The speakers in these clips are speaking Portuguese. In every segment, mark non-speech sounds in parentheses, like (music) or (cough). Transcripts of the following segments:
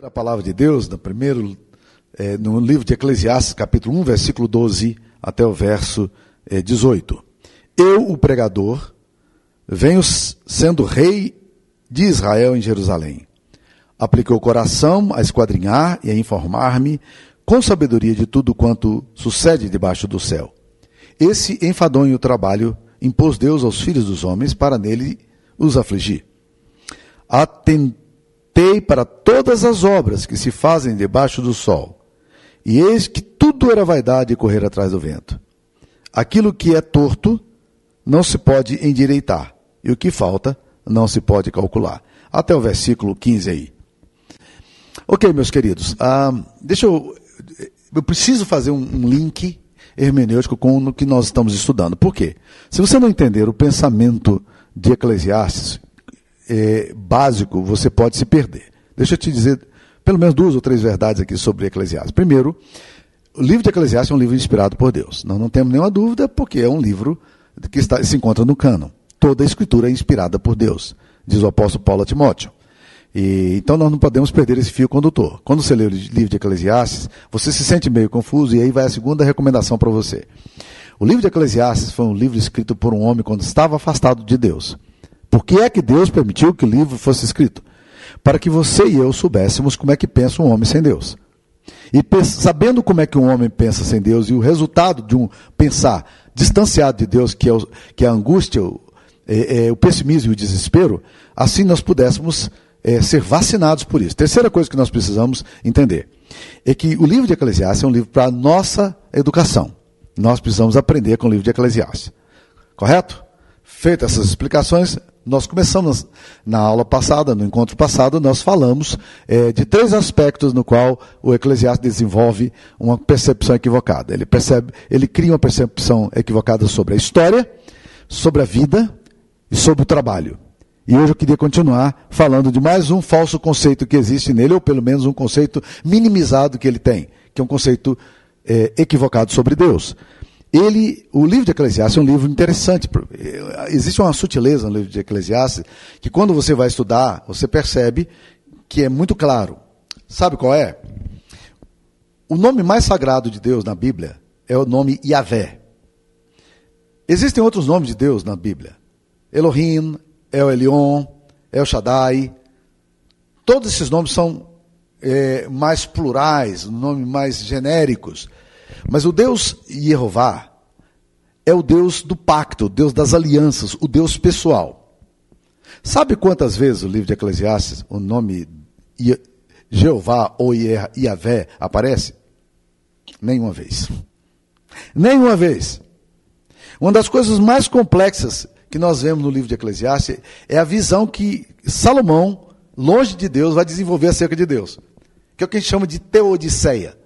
A palavra de Deus, no primeiro, é, no livro de Eclesiastes, capítulo 1, versículo 12 até o verso é, 18. Eu, o pregador, venho sendo rei de Israel em Jerusalém. Apliquei o coração a esquadrinhar e a informar-me com sabedoria de tudo quanto sucede debaixo do céu. Esse enfadonho trabalho impôs Deus aos filhos dos homens para nele os afligir. Atentei Atentei para todas as obras que se fazem debaixo do sol, e eis que tudo era vaidade correr atrás do vento. Aquilo que é torto não se pode endireitar, e o que falta não se pode calcular. Até o versículo 15 aí. Ok, meus queridos, ah, deixa eu. Eu preciso fazer um, um link hermenêutico com o que nós estamos estudando. Por quê? Se você não entender o pensamento de Eclesiastes, é, básico, você pode se perder. Deixa eu te dizer pelo menos duas ou três verdades aqui sobre Eclesiastes. Primeiro, o livro de Eclesiastes é um livro inspirado por Deus. Nós não temos nenhuma dúvida, porque é um livro que está, se encontra no cânon. Toda a escritura é inspirada por Deus, diz o apóstolo Paulo a Timóteo. E, então nós não podemos perder esse fio condutor. Quando você lê o livro de Eclesiastes, você se sente meio confuso e aí vai a segunda recomendação para você. O livro de Eclesiastes foi um livro escrito por um homem quando estava afastado de Deus. Por que é que Deus permitiu que o livro fosse escrito? Para que você e eu soubéssemos como é que pensa um homem sem Deus. E sabendo como é que um homem pensa sem Deus e o resultado de um pensar distanciado de Deus, que é, o, que é a angústia, o, é, é, o pessimismo e o desespero, assim nós pudéssemos é, ser vacinados por isso. Terceira coisa que nós precisamos entender é que o livro de Eclesiastes é um livro para a nossa educação. Nós precisamos aprender com o livro de Eclesiastes. Correto? Feitas essas explicações, nós começamos na aula passada, no encontro passado, nós falamos é, de três aspectos no qual o Eclesiastes desenvolve uma percepção equivocada. Ele percebe, ele cria uma percepção equivocada sobre a história, sobre a vida e sobre o trabalho. E hoje eu queria continuar falando de mais um falso conceito que existe nele, ou pelo menos um conceito minimizado que ele tem, que é um conceito é, equivocado sobre Deus ele, o livro de Eclesiastes é um livro interessante. Existe uma sutileza no livro de Eclesiastes que quando você vai estudar, você percebe que é muito claro. Sabe qual é? O nome mais sagrado de Deus na Bíblia é o nome Yahvé. Existem outros nomes de Deus na Bíblia. Elohim, El Elion, El Shaddai. Todos esses nomes são é, mais plurais, nomes mais genéricos. Mas o Deus Jeová é o Deus do pacto, o Deus das alianças, o Deus pessoal. Sabe quantas vezes o livro de Eclesiastes, o nome Jeová ou Iavé aparece? Nenhuma vez. Nenhuma vez. Uma das coisas mais complexas que nós vemos no livro de Eclesiastes é a visão que Salomão, longe de Deus, vai desenvolver acerca de Deus. Que é o que a gente chama de teodiceia.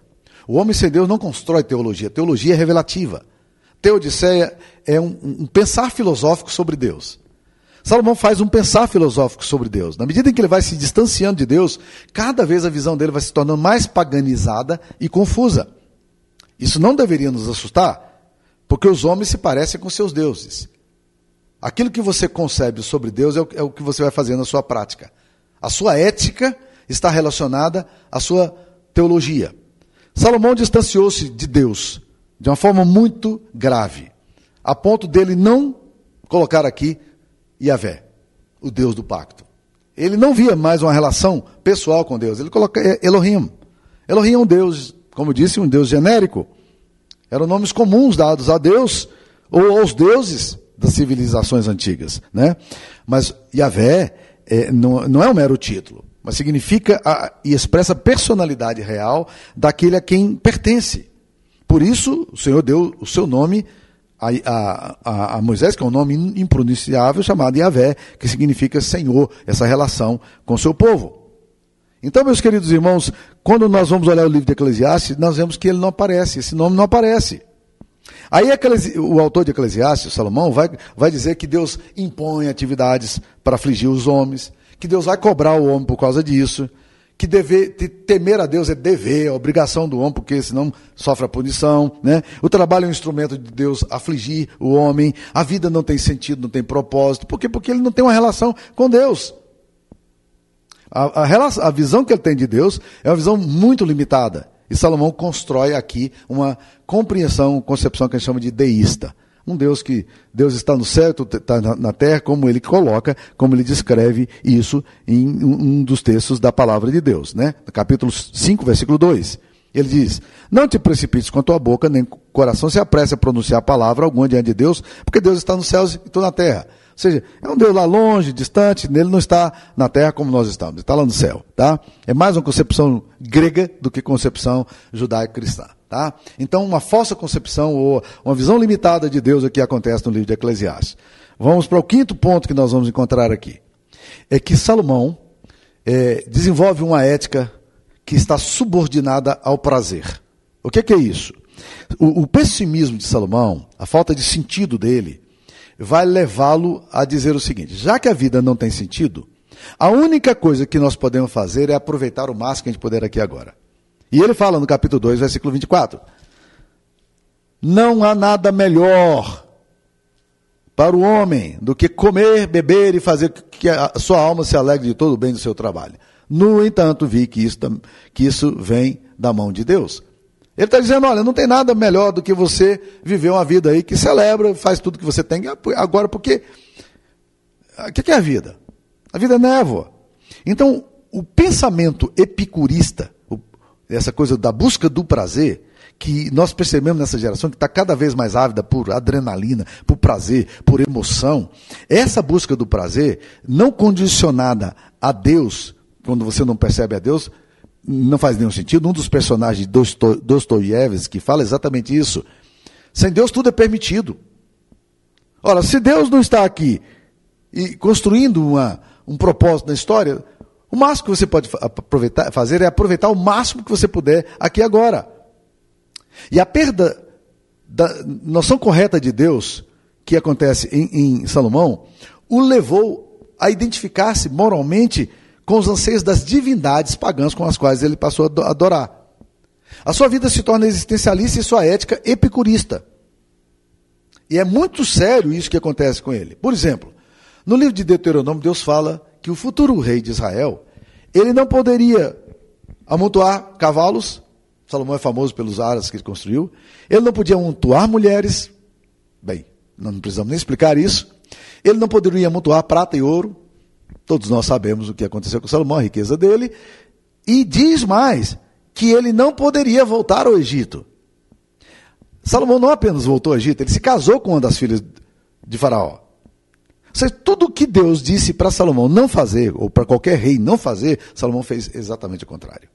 O homem sem Deus não constrói teologia. Teologia é revelativa. Teodiceia é um, um, pensar filosófico sobre Deus. Salomão faz um pensar filosófico sobre Deus. Na medida em que ele vai se distanciando de Deus, cada vez a visão dele vai se tornando mais paganizada e confusa. Isso não deveria nos assustar, porque os homens se parecem com seus deuses. Aquilo que você concebe sobre Deus é o, é o que você vai fazer na sua prática. A sua ética está relacionada à sua teologia. Salomão distanciou-se de Deus de uma forma muito grave, a ponto dele não colocar aqui Yahvé, o Deus do pacto. Ele não via mais uma relação pessoal com Deus, ele coloca Elohim. Elohim é um Deus, como disse, um Deus genérico. Eram nomes comuns dados a Deus ou aos deuses das civilizações antigas. Né? Mas Yahvé é, não, não é um mero título mas significa a, e expressa a personalidade real daquele a quem pertence. Por isso, o Senhor deu o seu nome a, a, a, Moisés, que é um nome impronunciável, chamado Yahvé, que significa Senhor, essa relação com o seu povo. Então, meus queridos irmãos, quando nós vamos olhar o livro de Eclesiastes, nós vemos que ele não aparece, esse nome não aparece. Aí o autor de Eclesiastes, Salomão, vai, vai dizer que Deus impõe atividades para afligir os homens, que Deus vai cobrar o homem por causa disso, que dever, temer a Deus é dever, é obrigação do homem, porque senão sofre a punição. Né? O trabalho é um instrumento de Deus afligir o homem, a vida não tem sentido, não tem propósito. Por quê? Porque ele não tem uma relação com Deus. A, a, relação, a visão que ele tem de Deus é uma visão muito limitada. E Salomão constrói aqui uma compreensão, concepção que a gente chama de deísta. Um Deus que Deus está no céu, está na terra, como ele coloca, como ele descreve isso em um dos textos da palavra de Deus, né? Capítulo 5, versículo 2. Ele diz: Não te precipites com a tua boca, nem o coração se apresse a pronunciar a palavra alguma diante de Deus, porque Deus está nos céus e tu na terra. Ou seja, é um Deus lá longe, distante, nele não está na terra como nós estamos, está lá no céu, tá? É mais uma concepção grega do que concepção judaico-cristã. Tá? Então, uma falsa concepção ou uma visão limitada de Deus aqui acontece no livro de Eclesiastes. Vamos para o quinto ponto que nós vamos encontrar aqui. É que Salomão é, desenvolve uma ética que está subordinada ao prazer. O que, que é isso? O, o pessimismo de Salomão, a falta de sentido dele, vai levá-lo a dizer o seguinte: já que a vida não tem sentido, a única coisa que nós podemos fazer é aproveitar o máximo que a gente puder aqui agora. E ele fala no capítulo 2, versículo 24: Não há nada melhor para o homem do que comer, beber e fazer que a sua alma se alegre de todo o bem do seu trabalho. No entanto, vi que isso, que isso vem da mão de Deus. Ele está dizendo: olha, não tem nada melhor do que você viver uma vida aí que celebra, faz tudo que você tem. Agora, porque. O que é a vida? A vida é névoa. Então, o pensamento epicurista, essa coisa da busca do prazer, que nós percebemos nessa geração que está cada vez mais ávida por adrenalina, por prazer, por emoção. Essa busca do prazer, não condicionada a Deus, quando você não percebe a Deus, não faz nenhum sentido. Um dos personagens de Dostoiévski fala exatamente isso. Sem Deus tudo é permitido. Ora, se Deus não está aqui e construindo uma, um propósito na história, o máximo que você pode aproveitar, fazer é aproveitar o máximo que você puder aqui agora. E a perda da noção correta de Deus, que acontece em, em Salomão, o levou a identificar-se moralmente com os anseios das divindades pagãs com as quais ele passou a adorar. A sua vida se torna existencialista e sua ética epicurista. E é muito sério isso que acontece com ele. Por exemplo, no livro de Deuteronômio, Deus fala que o futuro rei de Israel, ele não poderia amontoar cavalos, Salomão é famoso pelos aras que ele construiu, ele não podia amontoar mulheres, bem, não precisamos nem explicar isso, ele não poderia amontoar prata e ouro, todos nós sabemos o que aconteceu com Salomão, a riqueza dele, e diz mais, que ele não poderia voltar ao Egito. Salomão não apenas voltou ao Egito, ele se casou com uma das filhas de Faraó seja, tudo que Deus disse para Salomão não fazer, ou para qualquer rei não fazer, Salomão fez exatamente o contrário.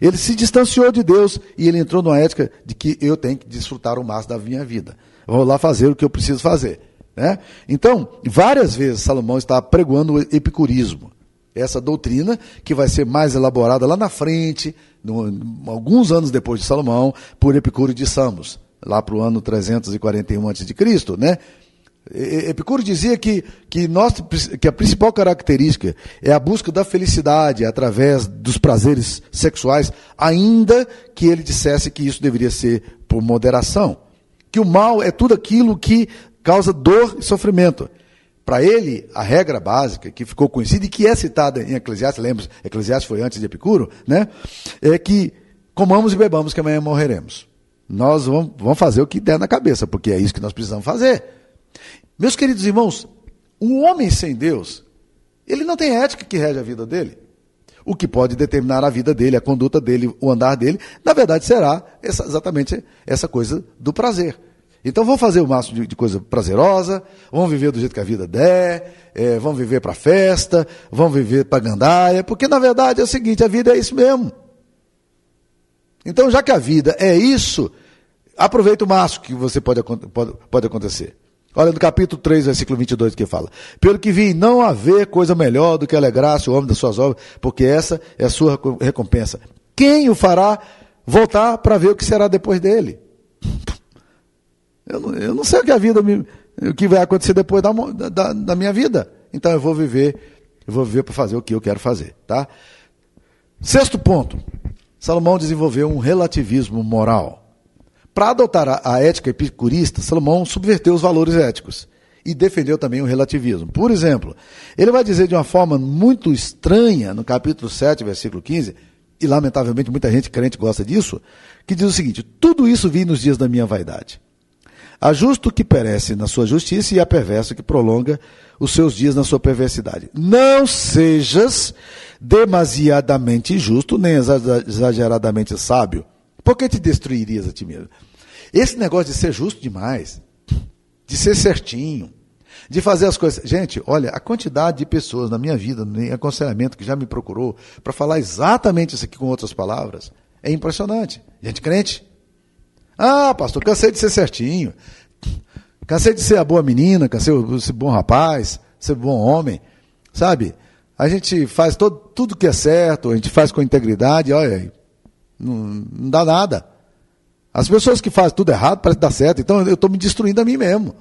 Ele se distanciou de Deus e ele entrou numa ética de que eu tenho que desfrutar o máximo da minha vida. Vou lá fazer o que eu preciso fazer. Né? Então, várias vezes Salomão está pregoando o epicurismo. Essa doutrina que vai ser mais elaborada lá na frente, no, alguns anos depois de Salomão, por Epicuro de Samos, lá para o ano 341 a.C., né? Epicuro dizia que, que, nós, que a principal característica é a busca da felicidade através dos prazeres sexuais, ainda que ele dissesse que isso deveria ser por moderação. Que o mal é tudo aquilo que causa dor e sofrimento. Para ele, a regra básica, que ficou conhecida e que é citada em Eclesiastes, lembra, Eclesiastes foi antes de Epicuro, né? é que comamos e bebamos que amanhã morreremos. Nós vamos, vamos fazer o que der na cabeça, porque é isso que nós precisamos fazer. Meus queridos irmãos, um homem sem Deus, ele não tem ética que rege a vida dele. O que pode determinar a vida dele, a conduta dele, o andar dele, na verdade será essa, exatamente essa coisa do prazer. Então vamos fazer o máximo de, de coisa prazerosa, vamos viver do jeito que a vida der, é, vamos viver para festa, vamos viver para gandaia, porque na verdade é o seguinte, a vida é isso mesmo. Então já que a vida é isso, aproveita o máximo que você pode, pode, pode acontecer. Olha no capítulo 3, versículo 22 que fala: Pelo que vi, não haver coisa melhor do que alegrar-se o homem das suas obras, porque essa é a sua recompensa. Quem o fará voltar para ver o que será depois dele? Eu não, eu não sei o que a vida me, o que vai acontecer depois da, da, da minha vida. Então eu vou viver, eu vou viver para fazer o que eu quero fazer, tá? Sexto ponto. Salomão desenvolveu um relativismo moral. Para adotar a, ética epicurista, Salomão subverteu os valores éticos e defendeu também o relativismo. Por exemplo, ele vai dizer de uma forma muito estranha, no capítulo 7, versículo 15, e lamentavelmente muita gente crente gosta disso, que diz o seguinte: Tudo isso vi nos dias da minha vaidade. Há justo que perece na sua justiça e há perverso que prolonga os seus dias na sua perversidade. Não sejas demasiadamente justo, nem exageradamente sábio, porque te destruirias a ti mesmo. Esse negócio de ser justo demais, de ser certinho, de fazer as coisas. Gente, olha, a quantidade de pessoas na minha vida, em aconselhamento, que já me procurou para falar exatamente isso aqui com outras palavras, é impressionante. Gente crente. Ah, pastor, cansei de ser certinho. Cansei de ser a boa menina, cansei de ser bom rapaz, ser bom homem. Sabe? A gente faz todo, tudo que é certo, a gente faz com integridade, olha, não, não dá nada. As pessoas que fazem tudo errado parece dar certo, então eu estou me destruindo a mim mesmo.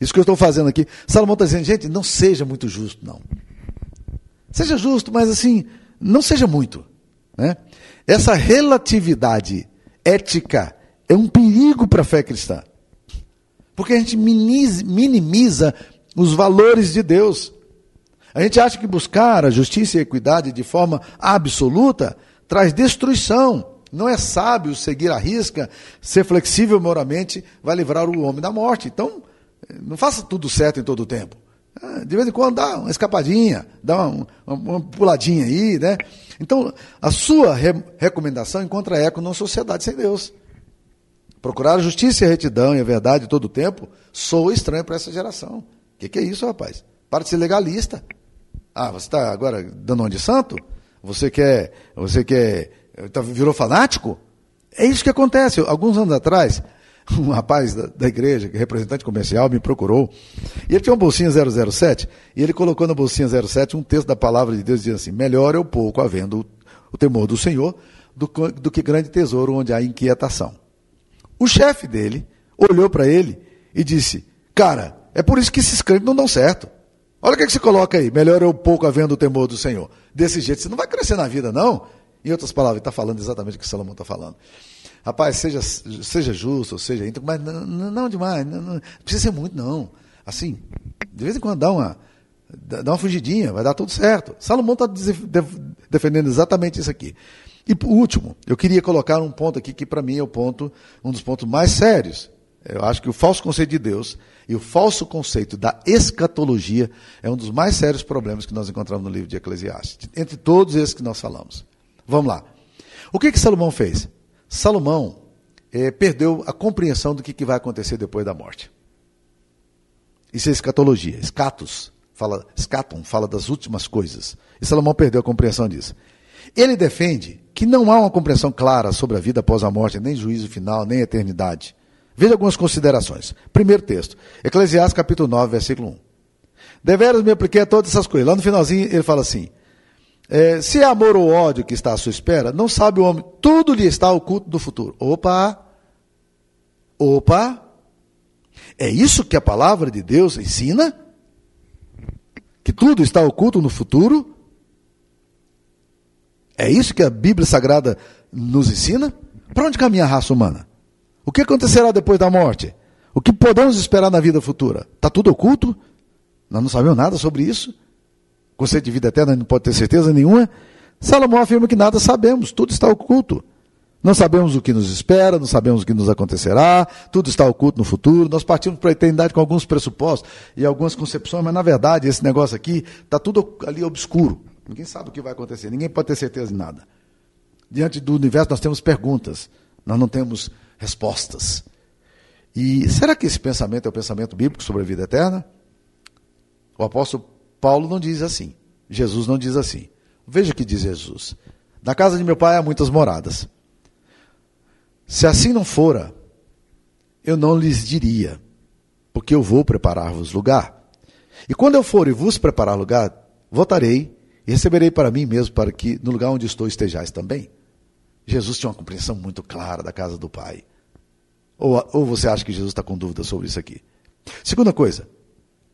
Isso que eu estou fazendo aqui. Salomão está dizendo, gente, não seja muito justo, não. Seja justo, mas assim, não seja muito. Né? Essa relatividade ética é um perigo para a fé cristã. Porque a gente minimiza os valores de Deus. A gente acha que buscar a justiça e a equidade de forma absoluta traz destruição. Não é sábio seguir a risca, ser flexível moralmente vai livrar o homem da morte. Então, não faça tudo certo em todo o tempo. Ah, de vez em quando dá uma escapadinha, dá uma, uma puladinha aí, né? Então, a sua re recomendação encontra eco numa sociedade sem Deus. Procurar a justiça e a retidão e a verdade todo o tempo soa estranho para essa geração. O que, que, é isso, rapaz? Para de ser legalista. Ah, você está agora dando onde santo? Você quer, você quer, tá, virou fanático? É isso que acontece. Alguns anos atrás, (laughs) um rapaz da, da, igreja, é representante comercial, me procurou. E ele tinha uma bolsinha 007, e ele colocou na bolsinha 07 um texto da palavra de Deus dizendo assim: Melhor é o pouco havendo o, o temor do Senhor do, do que grande tesouro onde há inquietação. O chefe dele olhou para ele e disse: Cara, é por isso que esses crentes não dão certo. Olha o que, é que você coloca aí: melhor o pouco havendo o temor do Senhor. Desse jeito, você não vai crescer na vida, não. Em outras palavras, está falando exatamente o que Salomão está falando. Rapaz, seja, seja justo, seja íntegro, mas não, não demais, não, não, precisa ser muito, não. Assim, de vez em quando dá uma, dá uma fugidinha, vai dar tudo certo. Salomão está defendendo exatamente isso aqui. E por último, eu queria colocar um ponto aqui que para mim é o ponto, um dos pontos mais sérios. Eu acho que o falso conceito de Deus e o falso conceito da escatologia é um dos mais sérios problemas que nós encontramos no livro de Eclesiastes, entre todos esses que nós falamos. Vamos lá. O que que Salomão fez? Salomão é, perdeu a compreensão do que, que vai acontecer depois da morte. Isso é escatologia. Escatos fala, escaton fala das últimas coisas. E Salomão perdeu a compreensão disso. Ele defende que não há uma compreensão clara sobre a vida após a morte, nem juízo final, nem eternidade. Veja algumas considerações. Primeiro texto, Eclesiastes capítulo 9, versículo 1. Deveras me apliquei a todas essas coisas. Lá no finalzinho ele fala assim: é, se é amor ou ódio que está à sua espera, não sabe o homem, tudo lhe está oculto do futuro. Opa! Opa! É isso que a palavra de Deus ensina? Que tudo está oculto no futuro? É isso que a Bíblia Sagrada nos ensina? Para onde caminha a raça humana? O que acontecerá depois da morte? O que podemos esperar na vida futura? Está tudo oculto? Nós não sabemos nada sobre isso? conceito de vida eterna não pode ter certeza nenhuma. Salomão afirma que nada sabemos, tudo está oculto. Não sabemos o que nos espera, não sabemos o que nos acontecerá, tudo está oculto no futuro. Nós partimos para a eternidade com alguns pressupostos e algumas concepções, mas na verdade esse negócio aqui está tudo ali obscuro. Ninguém sabe o que vai acontecer, ninguém pode ter certeza de nada. Diante do universo nós temos perguntas, nós não temos respostas. E será que esse pensamento é o pensamento bíblico sobre a vida eterna? O apóstolo Paulo não diz assim. Jesus não diz assim. Veja o que diz Jesus. Na casa de meu pai há muitas moradas. Se assim não fora, eu não lhes diria, porque eu vou preparar-vos lugar. E quando eu for e vos preparar lugar, voltarei e receberei para mim mesmo, para que no lugar onde estou estejais também. Jesus tinha uma compreensão muito clara da casa do Pai. Ou, ou você acha que Jesus está com dúvida sobre isso aqui? Segunda coisa,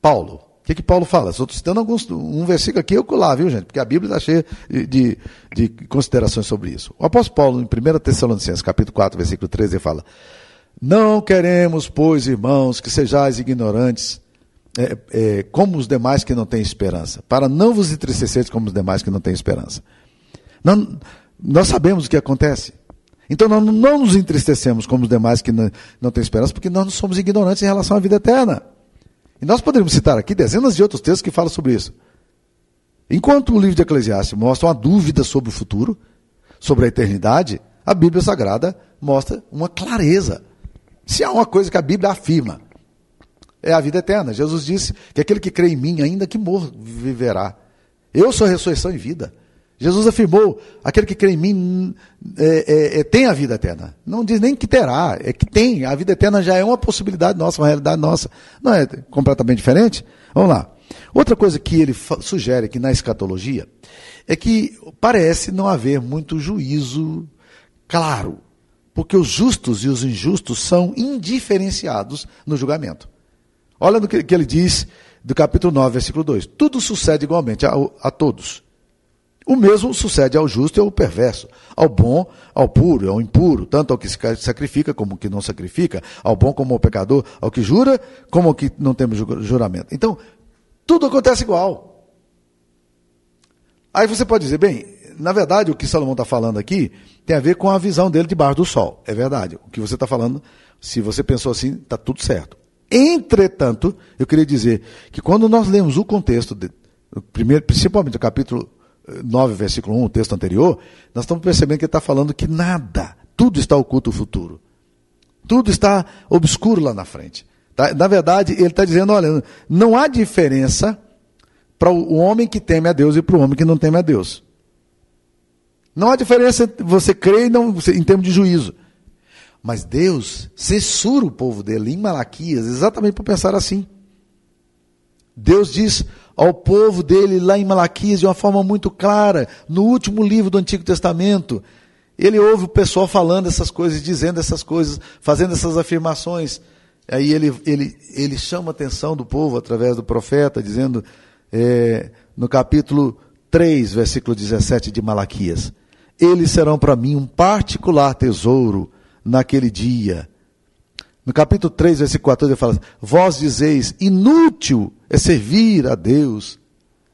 Paulo o que, que Paulo fala? Estou citando alguns, um versículo aqui eu lá, viu, gente? Porque a Bíblia está cheia de, de, considerações sobre isso. O apóstolo Paulo, em 1 Tessalonicenses, capítulo 4, versículo 13, ele fala: Não queremos, pois, irmãos, que sejais ignorantes é, é, como os demais que não têm esperança, para não vos entristeceres como os demais que não têm esperança. Não, nós sabemos o que acontece. Então nós não nos entristecemos como os demais que não, não têm esperança, porque nós não somos ignorantes em relação à vida eterna. E nós poderíamos citar aqui dezenas de outros textos que falam sobre isso. Enquanto o livro de Eclesiastes mostra uma dúvida sobre o futuro, sobre a eternidade, a Bíblia Sagrada mostra uma clareza. Se há uma coisa que a Bíblia afirma, é a vida eterna. Jesus disse que aquele que crê em mim, ainda que morra, viverá. Eu sou ressurreição e vida. Jesus afirmou: aquele que crê em mim é, é, é, tem a vida eterna. Não diz nem que terá, é que tem. A vida eterna já é uma possibilidade nossa, uma realidade nossa. Não é completamente diferente? Vamos lá. Outra coisa que ele sugere aqui na escatologia é que parece não haver muito juízo claro, porque os justos e os injustos são indiferenciados no julgamento. Olha no que, que ele diz do capítulo 9, versículo 2: Tudo sucede igualmente a, a todos. O mesmo sucede ao justo e ao perverso, ao bom, ao puro e ao impuro, tanto ao que se sacrifica como ao que não sacrifica, ao bom como ao pecador, ao que jura como ao que não tem juramento. Então, tudo acontece igual. Aí você pode dizer, bem, na verdade o que Salomão está falando aqui tem a ver com a visão dele debaixo do sol. É verdade. O que você está falando, se você pensou assim, está tudo certo. Entretanto, eu queria dizer que quando nós lemos o contexto, de, primeiro, principalmente o capítulo 9, eh, versículo 1, o texto anterior, nós estamos percebendo que ele está falando que nada, tudo está oculto no futuro. Tudo está obscuro lá na frente. Tá? Na verdade, ele está dizendo: olha, não há diferença para o homem que teme a Deus e para o homem que não teme a Deus. Não há diferença você crer e não, em termos de juízo. Mas Deus censura o povo dele em Malaquias exatamente por pensar assim. Deus diz ao povo dele lá em Malaquias de uma forma muito clara, no último livro do Antigo Testamento, ele ouve o pessoal falando essas coisas, dizendo essas coisas, fazendo essas afirmações. Aí ele, ele, ele chama a atenção do povo através do profeta, dizendo é, no capítulo 3, versículo 17 de Malaquias: Eles serão para mim um particular tesouro naquele dia. No capítulo 3, versículo 14, ele fala: Vós dizeis, inútil é servir a Deus.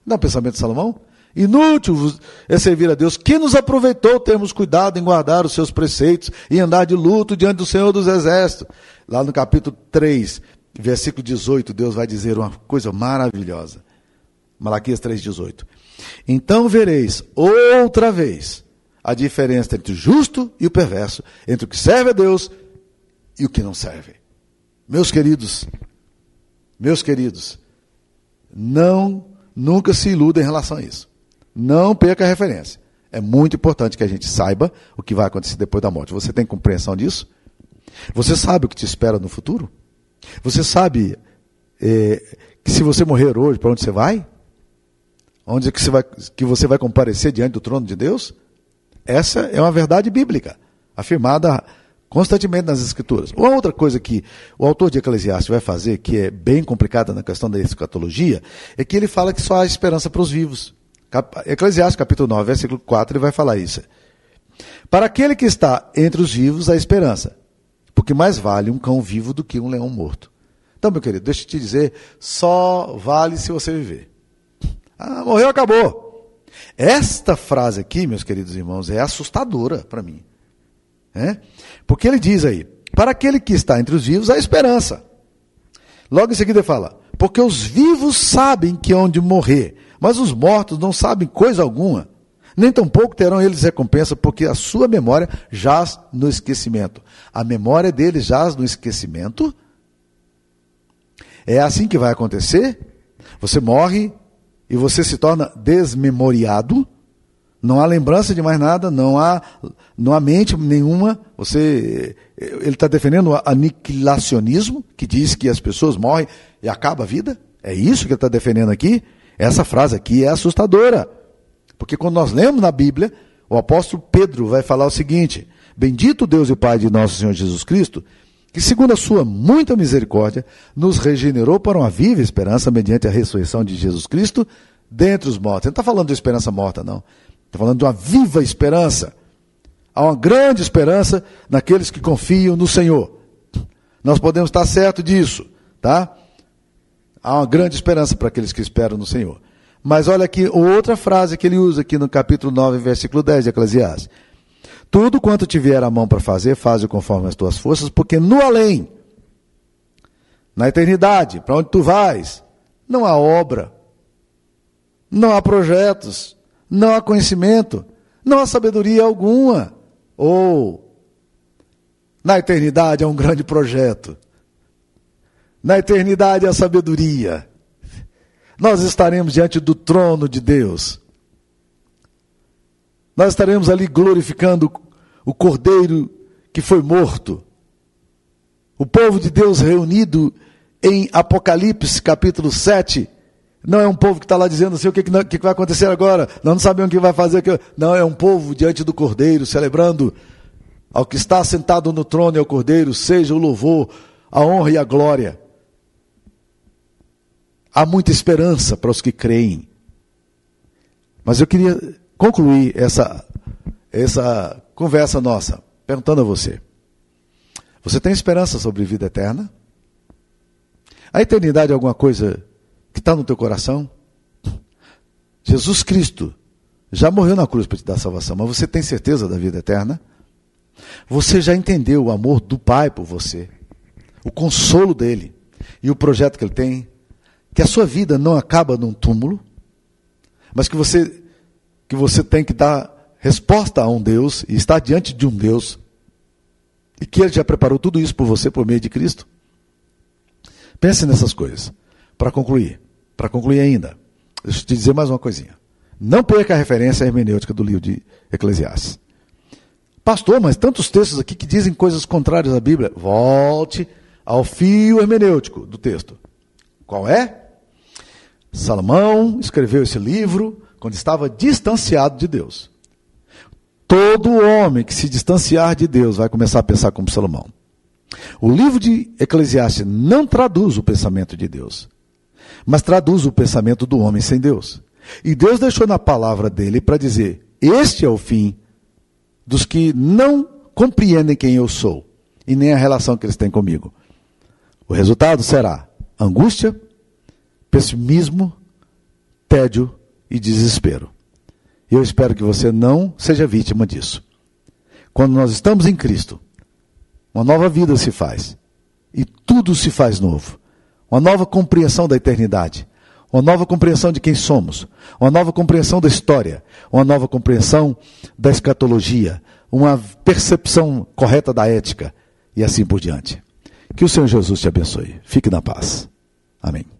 Não é o pensamento de Salomão? Inútil é servir a Deus. Que nos aproveitou termos cuidado em guardar os seus preceitos e andar de luto diante do Senhor dos Exércitos. Lá no capítulo 3, versículo 18, Deus vai dizer uma coisa maravilhosa. Malaquias 3,18. Então vereis outra vez a diferença entre o justo e o perverso, entre o que serve a Deus e o que não serve. Meus queridos, meus queridos, não, nunca se iluda em relação a isso. Não perca a referência. É muito importante que a gente saiba o que vai acontecer depois da morte. Você tem compreensão disso? Você sabe o que te espera no futuro? Você sabe é, que se você morrer hoje, para onde você vai? Onde que você vai, que você vai comparecer diante do trono de Deus? Essa é uma verdade bíblica, afirmada constantemente nas Escrituras. Uma outra coisa que o autor de Eclesiastes vai fazer, que é bem complicada na questão da escatologia, é que ele fala que só há esperança para os vivos. Eclesiastes capítulo 9, versículo 4, ele vai falar isso. Para aquele que está entre os vivos, há esperança, porque mais vale um cão vivo do que um leão morto. Então, meu querido, deixa eu te dizer, só vale se você viver. Ah, morreu, acabou. Esta frase aqui, meus queridos irmãos, é assustadora para mim. É? Porque ele diz aí: para aquele que está entre os vivos, há esperança. Logo em seguida ele fala: porque os vivos sabem que hão de morrer, mas os mortos não sabem coisa alguma. Nem tampouco terão eles recompensa, porque a sua memória jaz no esquecimento. A memória deles jaz no esquecimento. É assim que vai acontecer. Você morre, e você se torna desmemoriado, não há lembrança de mais nada, não há, não há mente nenhuma. Você, ele está defendendo o aniquilacionismo, que diz que as pessoas morrem e acaba a vida. É isso que ele está defendendo aqui. Essa frase aqui é assustadora. Porque quando nós lemos na Bíblia, o apóstolo Pedro vai falar o seguinte: Bendito Deus e Pai de nosso Senhor Jesus Cristo, que, segundo a sua muita misericórdia, nos regenerou para uma viva esperança mediante a ressurreição de Jesus Cristo dentre os mortos. Ele não está falando de esperança morta, não. Está falando de uma viva esperança. Há uma grande esperança naqueles que confiam no Senhor. Nós podemos estar certo disso, tá? Há uma grande esperança para aqueles que esperam no Senhor. Mas olha aqui outra frase que ele usa aqui no capítulo 9, versículo 10 de Eclesiastes. Tudo quanto te vier a mão para fazer, faz conforme as tuas forças, porque no além, na eternidade, para onde tu vais, não há obra, não há projetos, não há conhecimento, não há sabedoria alguma. Ou, na eternidade é um grande projeto. Na eternidade a sabedoria. Nós estaremos diante do trono de Deus. Nós estaremos ali glorificando o Cordeiro que foi morto. O povo de Deus reunido em Apocalipse capítulo 7 não é um povo que está lá dizendo assim, o que, que, vai acontecer agora? Nós não sabemos o que vai fazer. Não, é um povo diante do Cordeiro, celebrando ao que está sentado no trono e ao Cordeiro, seja o louvor, a honra e a glória. Há muita esperança para os que creem. Mas eu queria concluir essa, essa conversa nossa perguntando a você: Você tem esperança sobre vida eterna? A eternidade é alguma coisa que está no teu coração? Jesus Cristo já morreu na cruz para te dar salvação, mas você tem certeza da vida eterna? Você já entendeu o amor do Pai por você, o consolo dele e o projeto que ele tem? Que a sua vida não acaba num túmulo, mas que você, que você tem que dar resposta a um Deus e estar diante de um Deus e que ele já preparou tudo isso por você por meio de Cristo? Pense nessas coisas. Para concluir, para concluir ainda, deixa eu te dizer mais uma coisinha. Não perca a referência hermenêutica do livro de Eclesiastes. Pastor, mas tantos textos aqui que dizem coisas contrárias à Bíblia. Volte ao fio hermenêutico do texto. Qual é? Salomão escreveu esse livro quando estava distanciado de Deus. Todo homem que se distanciar de Deus vai começar a pensar como Salomão. O livro de Eclesiastes não traduz o pensamento de Deus, mas traduz o pensamento do homem sem Deus. E Deus deixou na palavra dele para dizer: Este é o fim dos que não compreendem quem eu sou e nem a relação que eles têm comigo. O resultado será angústia, pessimismo, tédio e desespero. Eu espero que você não seja vítima disso. Quando nós estamos em Cristo, uma nova vida se faz. E tudo se faz novo. Uma nova compreensão da eternidade. Uma nova compreensão de quem somos. Uma nova compreensão da história. Uma nova compreensão da escatologia. Uma percepção correta da ética. E assim por diante. Que o Senhor Jesus te abençoe. Fique na paz. Amém.